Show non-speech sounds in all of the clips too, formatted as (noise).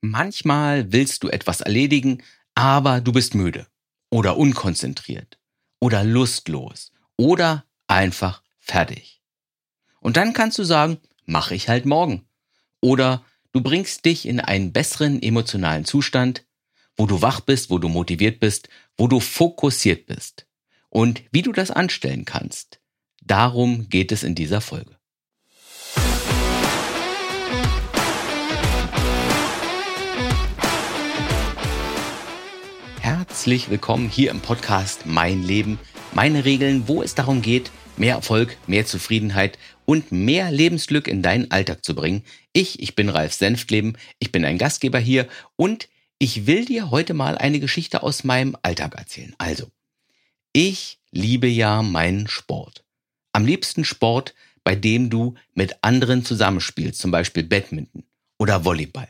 Manchmal willst du etwas erledigen, aber du bist müde oder unkonzentriert oder lustlos oder einfach fertig. Und dann kannst du sagen, mache ich halt morgen. Oder du bringst dich in einen besseren emotionalen Zustand, wo du wach bist, wo du motiviert bist, wo du fokussiert bist. Und wie du das anstellen kannst, darum geht es in dieser Folge. Herzlich willkommen hier im Podcast Mein Leben, meine Regeln, wo es darum geht, mehr Erfolg, mehr Zufriedenheit und mehr Lebensglück in deinen Alltag zu bringen. Ich, ich bin Ralf Senftleben, ich bin ein Gastgeber hier und ich will dir heute mal eine Geschichte aus meinem Alltag erzählen. Also, ich liebe ja meinen Sport. Am liebsten Sport, bei dem du mit anderen zusammenspielst, zum Beispiel Badminton oder Volleyball.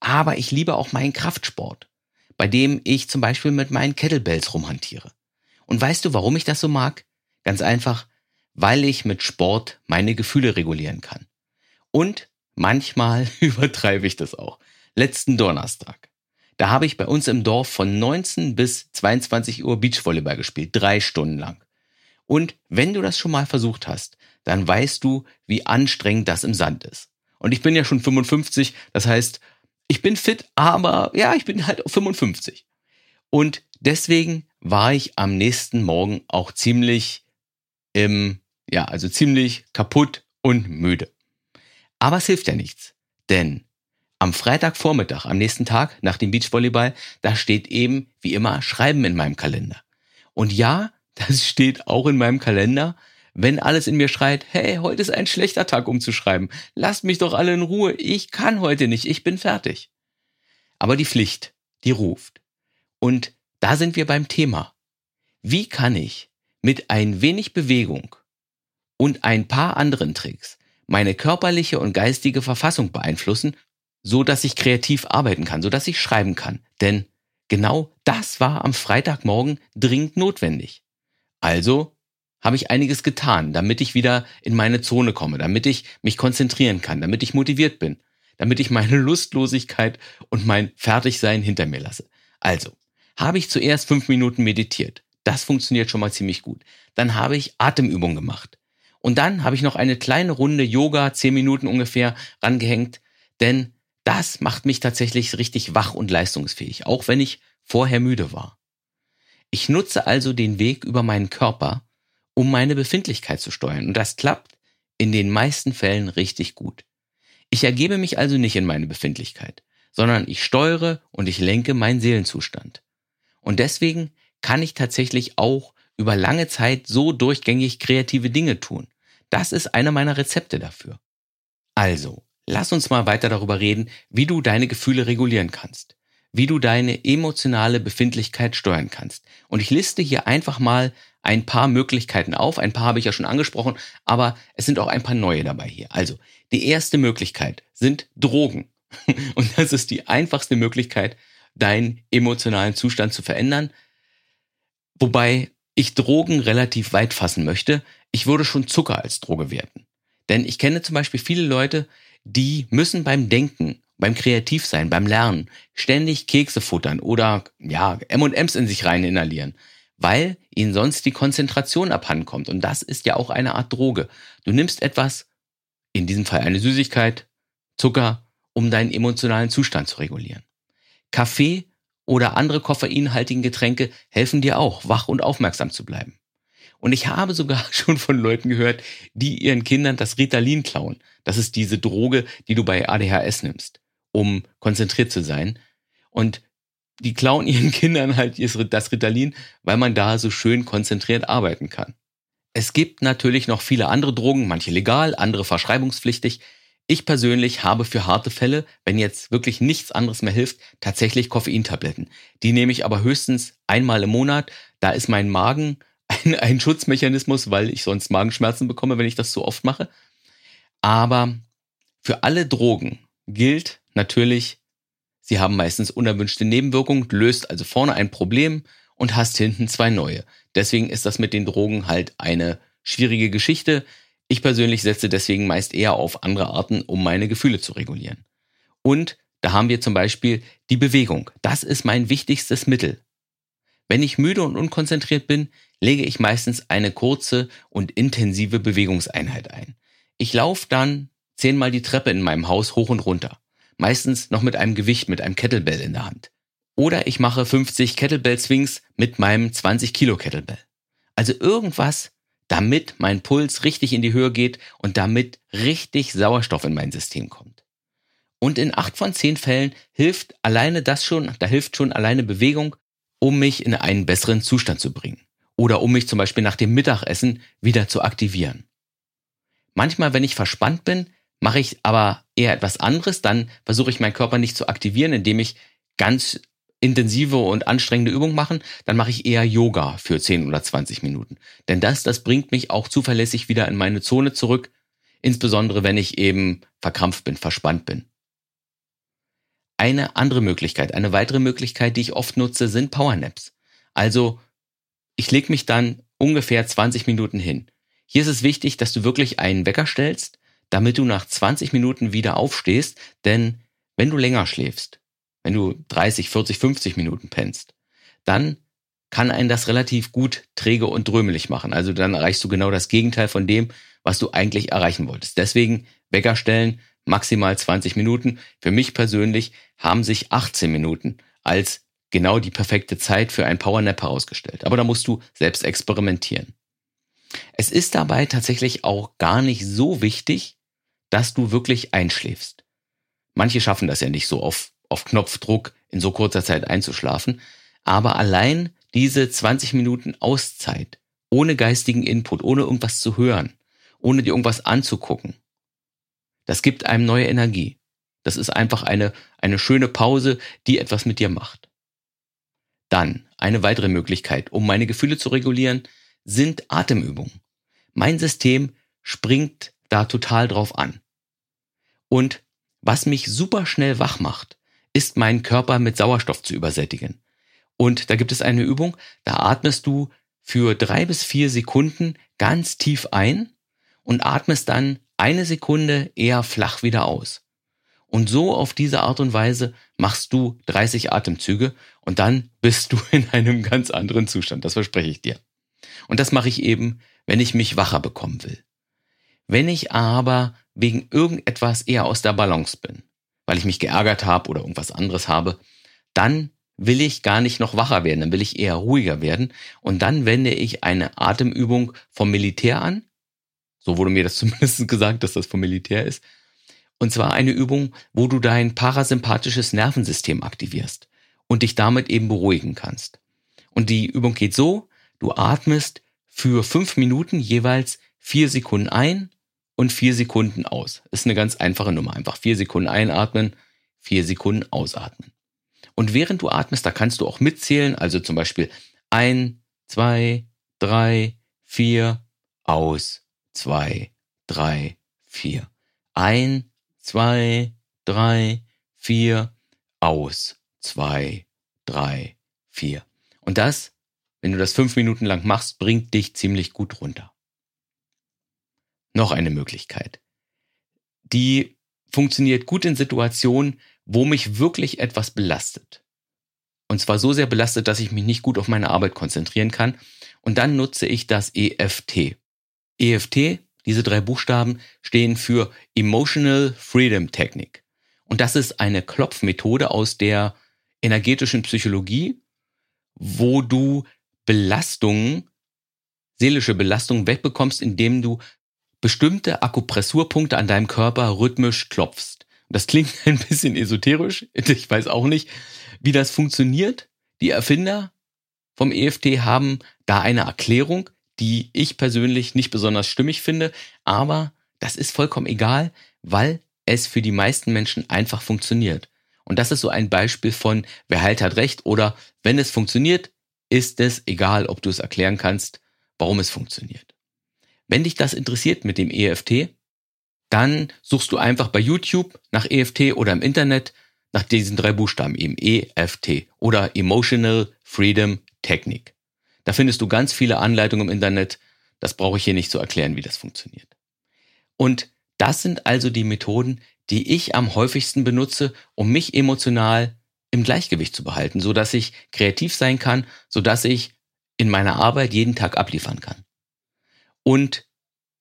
Aber ich liebe auch meinen Kraftsport bei dem ich zum Beispiel mit meinen Kettlebells rumhantiere. Und weißt du, warum ich das so mag? Ganz einfach, weil ich mit Sport meine Gefühle regulieren kann. Und manchmal (laughs) übertreibe ich das auch. Letzten Donnerstag. Da habe ich bei uns im Dorf von 19 bis 22 Uhr Beachvolleyball gespielt, drei Stunden lang. Und wenn du das schon mal versucht hast, dann weißt du, wie anstrengend das im Sand ist. Und ich bin ja schon 55, das heißt, ich bin fit, aber ja, ich bin halt 55. Und deswegen war ich am nächsten Morgen auch ziemlich im, ja, also ziemlich kaputt und müde. Aber es hilft ja nichts, denn am Freitagvormittag, am nächsten Tag nach dem Beachvolleyball, da steht eben wie immer Schreiben in meinem Kalender. Und ja, (laughs) das steht auch in meinem Kalender, wenn alles in mir schreit, hey, heute ist ein schlechter Tag, um zu schreiben. Lasst mich doch alle in Ruhe. Ich kann heute nicht. Ich bin fertig. Aber die Pflicht, die ruft. Und da sind wir beim Thema. Wie kann ich mit ein wenig Bewegung und ein paar anderen Tricks meine körperliche und geistige Verfassung beeinflussen, so dass ich kreativ arbeiten kann, so dass ich schreiben kann. Denn genau das war am Freitagmorgen dringend notwendig. Also habe ich einiges getan, damit ich wieder in meine Zone komme, damit ich mich konzentrieren kann, damit ich motiviert bin, damit ich meine Lustlosigkeit und mein Fertigsein hinter mir lasse. Also, habe ich zuerst fünf Minuten meditiert. Das funktioniert schon mal ziemlich gut. Dann habe ich Atemübungen gemacht. Und dann habe ich noch eine kleine Runde Yoga, zehn Minuten ungefähr, rangehängt, denn das macht mich tatsächlich richtig wach und leistungsfähig, auch wenn ich vorher müde war. Ich nutze also den Weg über meinen Körper, um meine Befindlichkeit zu steuern. Und das klappt in den meisten Fällen richtig gut. Ich ergebe mich also nicht in meine Befindlichkeit, sondern ich steuere und ich lenke meinen Seelenzustand. Und deswegen kann ich tatsächlich auch über lange Zeit so durchgängig kreative Dinge tun. Das ist einer meiner Rezepte dafür. Also, lass uns mal weiter darüber reden, wie du deine Gefühle regulieren kannst, wie du deine emotionale Befindlichkeit steuern kannst. Und ich liste hier einfach mal ein paar Möglichkeiten auf. Ein paar habe ich ja schon angesprochen, aber es sind auch ein paar neue dabei hier. Also, die erste Möglichkeit sind Drogen. (laughs) Und das ist die einfachste Möglichkeit, deinen emotionalen Zustand zu verändern. Wobei ich Drogen relativ weit fassen möchte. Ich würde schon Zucker als Droge werten. Denn ich kenne zum Beispiel viele Leute, die müssen beim Denken, beim Kreativsein, beim Lernen ständig Kekse futtern oder ja, M&Ms in sich rein inhalieren weil ihnen sonst die Konzentration abhanden kommt. Und das ist ja auch eine Art Droge. Du nimmst etwas, in diesem Fall eine Süßigkeit, Zucker, um deinen emotionalen Zustand zu regulieren. Kaffee oder andere koffeinhaltigen Getränke helfen dir auch, wach und aufmerksam zu bleiben. Und ich habe sogar (laughs) schon von Leuten gehört, die ihren Kindern das Ritalin klauen. Das ist diese Droge, die du bei ADHS nimmst, um konzentriert zu sein. Und die klauen ihren (laughs) Kindern halt das Ritalin, weil man da so schön konzentriert arbeiten kann. Es gibt natürlich noch viele andere Drogen, manche legal, andere verschreibungspflichtig. Ich persönlich habe für harte Fälle, wenn jetzt wirklich nichts anderes mehr hilft, tatsächlich Koffeintabletten. Die nehme ich aber höchstens einmal im Monat. Da ist mein Magen (laughs) ein, ein Schutzmechanismus, weil ich sonst Magenschmerzen bekomme, wenn ich das so oft mache. Aber für alle Drogen gilt natürlich, Sie haben meistens unerwünschte Nebenwirkungen, löst also vorne ein Problem und hast hinten zwei neue. Deswegen ist das mit den Drogen halt eine schwierige Geschichte. Ich persönlich setze deswegen meist eher auf andere Arten, um meine Gefühle zu regulieren. Und Da haben wir zum Beispiel die Bewegung. Das ist mein wichtigstes Mittel. Wenn ich müde und unkonzentriert bin, lege ich meistens eine kurze und intensive Bewegungseinheit ein. Ich laufe dann zehnmal die Treppe in meinem Haus hoch und runter. Meistens noch mit einem Gewicht, mit einem Kettlebell in der Hand. Oder ich mache 50 Kettlebell Swings mit meinem 20 Kilo Kettlebell. Also irgendwas, damit mein Puls richtig in die Höhe geht und damit richtig Sauerstoff in mein System kommt. Und in acht von zehn Fällen hilft alleine das schon, da hilft schon alleine Bewegung, um mich in einen besseren Zustand zu bringen. Oder um mich zum Beispiel nach dem Mittagessen wieder zu aktivieren. Manchmal, wenn ich verspannt bin, mache ich aber eher etwas anderes. Dann versuche ich meinen Körper nicht zu aktivieren, indem ich ganz intensive und anstrengende Übungen mache. Dann mache ich eher Yoga für 10 oder 20 Minuten. Denn das, das bringt mich auch zuverlässig wieder in meine Zone zurück. Insbesondere wenn ich eben verkrampft bin, verspannt bin. Eine andere Möglichkeit, eine weitere Möglichkeit, die ich oft nutze, sind Powernaps. Also ich lege mich dann ungefähr 20 Minuten hin. Hier ist es wichtig, dass du wirklich einen Wecker stellst, damit du nach 20 Minuten wieder aufstehst, denn wenn du länger schläfst, wenn du 30, 40, 50 Minuten pennst, dann kann einen das relativ gut träge und drömelig machen. Also dann erreichst du genau das Gegenteil von dem, was du eigentlich erreichen wolltest. Deswegen Wecker stellen, maximal 20 Minuten. Für mich persönlich haben sich 18 Minuten als genau die perfekte Zeit für ein Powernap herausgestellt. Aber da musst du selbst experimentieren. Es ist dabei tatsächlich auch gar nicht so wichtig, dass du wirklich einschläfst. Manche schaffen das ja nicht so auf, auf Knopfdruck in so kurzer Zeit einzuschlafen. Aber allein diese 20 Minuten Auszeit, ohne geistigen Input, ohne irgendwas zu hören, ohne dir irgendwas anzugucken, das gibt einem neue Energie. Das ist einfach eine, eine schöne Pause, die etwas mit dir macht. Dann eine weitere Möglichkeit, um meine Gefühle zu regulieren, sind Atemübungen. Mein System springt da total drauf an. Und was mich super schnell wach macht, ist meinen Körper mit Sauerstoff zu übersättigen. Und da gibt es eine Übung, da atmest du für drei bis vier Sekunden ganz tief ein und atmest dann eine Sekunde eher flach wieder aus. Und so auf diese Art und Weise machst du 30 Atemzüge und dann bist du in einem ganz anderen Zustand. Das verspreche ich dir. Und das mache ich eben, wenn ich mich wacher bekommen will. Wenn ich aber wegen irgendetwas eher aus der Balance bin, weil ich mich geärgert habe oder irgendwas anderes habe, dann will ich gar nicht noch wacher werden, dann will ich eher ruhiger werden und dann wende ich eine Atemübung vom Militär an, so wurde mir das (laughs) zumindest gesagt, dass das vom Militär ist. Und zwar eine Übung, wo du dein parasympathisches Nervensystem aktivierst und dich damit eben beruhigen kannst. Und die Übung geht so, du atmest für fünf Minuten jeweils vier Sekunden ein und vier Sekunden aus. Ist eine ganz einfache Nummer. Einfach vier Sekunden einatmen, vier Sekunden ausatmen. Und während du atmest, da kannst du auch mitzählen, also zum Beispiel ein, zwei, drei, vier, aus, zwei, drei, vier. Ein, zwei, drei, vier, aus, zwei, drei, vier. Und das, wenn du das fünf Minuten lang machst, bringt dich ziemlich gut runter. Noch eine Möglichkeit. Die funktioniert gut in Situationen, wo mich wirklich etwas belastet. Und zwar so sehr belastet, dass ich mich nicht gut auf meine Arbeit konzentrieren kann. Und dann nutze ich das EFT. EFT, diese drei Buchstaben, stehen für Emotional Freedom Technique. Und das ist eine Klopfmethode aus der energetischen Psychologie, wo du Belastungen, seelische Belastungen wegbekommst, indem du bestimmte Akupressurpunkte an deinem Körper rhythmisch klopfst. Das klingt (laughs) ein bisschen esoterisch. Ich weiß auch nicht, wie das funktioniert. Die Erfinder vom EFT haben da eine Erklärung die ich persönlich nicht besonders stimmig finde, aber das ist vollkommen egal, weil es für die meisten Menschen einfach funktioniert. Und das ist so ein Beispiel von, wer halt hat recht oder wenn es funktioniert, ist es egal, ob du es erklären kannst, warum es funktioniert. Wenn dich das interessiert mit dem EFT, dann suchst du einfach bei YouTube nach EFT oder im Internet nach diesen drei Buchstaben eben EFT oder Emotional Freedom Technique. Da findest du ganz viele Anleitungen im Internet. Das brauche ich hier nicht zu erklären, wie das funktioniert. Und das sind also die Methoden, die ich am häufigsten benutze, um mich emotional im Gleichgewicht zu behalten, so dass ich kreativ sein kann, so dass ich in meiner Arbeit jeden Tag abliefern kann. Und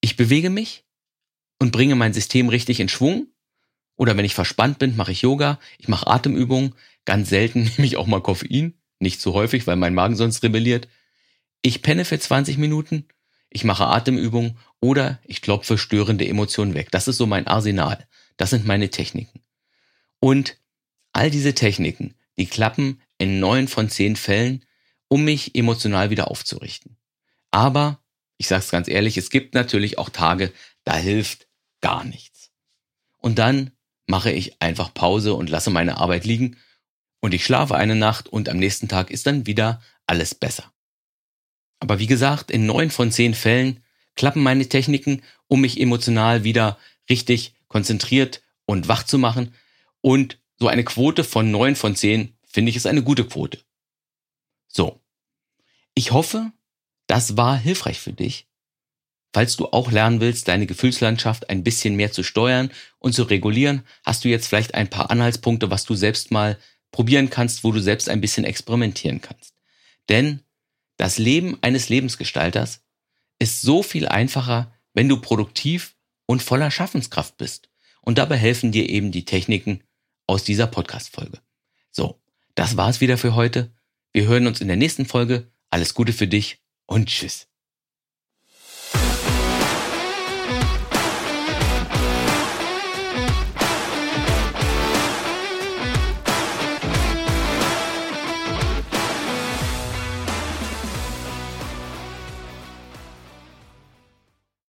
ich bewege mich und bringe mein System richtig in Schwung. Oder wenn ich verspannt bin, mache ich Yoga, ich mache Atemübungen, ganz selten (laughs) nehme ich auch mal Koffein, nicht zu häufig, weil mein Magen sonst rebelliert. Ich penne für 20 Minuten, ich mache Atemübungen oder ich klopfe störende Emotionen weg. Das ist so mein Arsenal. Das sind meine Techniken. Und all diese Techniken, die klappen in neun von zehn Fällen, um mich emotional wieder aufzurichten. Aber, ich sage es ganz ehrlich, es gibt natürlich auch Tage, da hilft gar nichts. Und dann mache ich einfach Pause und lasse meine Arbeit liegen und ich schlafe eine Nacht und am nächsten Tag ist dann wieder alles besser. Aber wie gesagt, in neun von zehn Fällen klappen meine Techniken, um mich emotional wieder richtig konzentriert und wach zu machen. Und so eine Quote von neun von zehn finde ich ist eine gute Quote. So. Ich hoffe, das war hilfreich für dich. Falls du auch lernen willst, deine Gefühlslandschaft ein bisschen mehr zu steuern und zu regulieren, hast du jetzt vielleicht ein paar Anhaltspunkte, was du selbst mal probieren kannst, wo du selbst ein bisschen experimentieren kannst. Denn das Leben eines Lebensgestalters ist so viel einfacher, wenn du produktiv und voller Schaffenskraft bist. Und dabei helfen dir eben die Techniken aus dieser Podcast-Folge. So, das war's wieder für heute. Wir hören uns in der nächsten Folge. Alles Gute für dich und tschüss.